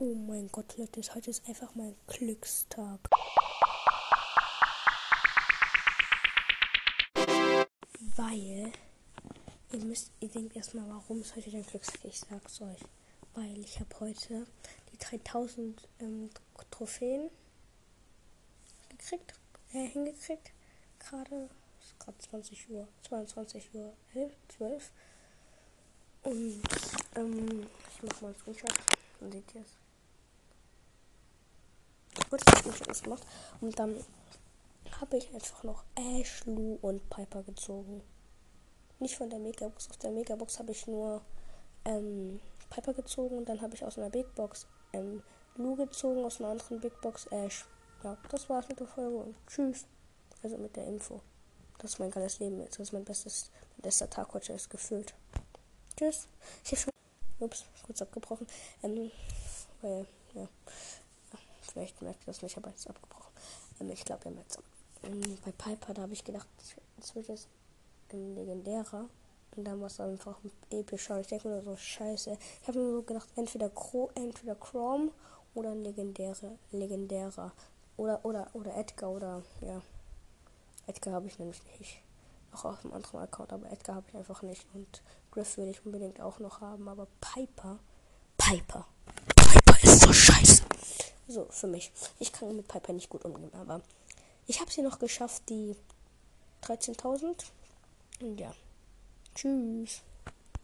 Oh mein Gott, Leute, heute ist einfach mein Glückstag. Weil, ihr müsst, ihr denkt erstmal, warum ist heute dein Glückstag? Ich sag's euch. Weil ich habe heute die 3000 ähm, Trophäen gekriegt, äh, hingekriegt. Gerade ist gerade 20 Uhr, 22 Uhr 11, 12. Und ähm, ich mach mal einen Screenshot. Dann seht ihr es. Habe alles gemacht. Und dann habe ich einfach noch Ash, Lou und Piper gezogen. Nicht von der Megabox. Auf der Megabox habe ich nur ähm, Piper gezogen. Und dann habe ich aus einer Big Box ähm, Lou gezogen, aus einer anderen Big Box Ash. Ja, das war's mit der Folge und tschüss. Also mit der Info. Das ist mein geiles Leben jetzt. Das ist mein bestes, mein bester Tag heute ist gefüllt. Tschüss. Ich habe schon. Ups, kurz abgebrochen. Ähm, weil, ja. Vielleicht merkt ihr das nicht, aber jetzt abgebrochen. Ähm, ich glaube, wir haben jetzt. Ähm, bei Piper, da habe ich gedacht, es wird jetzt ein legendärer. Und dann war es einfach epischer. Ich denke mir so, scheiße. Ich habe mir so gedacht, entweder, Cro entweder Chrome oder ein legendäre, legendärer. Oder, oder, oder Edgar oder, ja. Edgar habe ich nämlich nicht. Auch auf einem anderen Account, aber Edgar habe ich einfach nicht. Und Griff will ich unbedingt auch noch haben, aber Piper. Piper. So, für mich. Ich kann mit Piper nicht gut umgehen, aber ich habe sie noch geschafft, die 13.000. Und ja. Tschüss.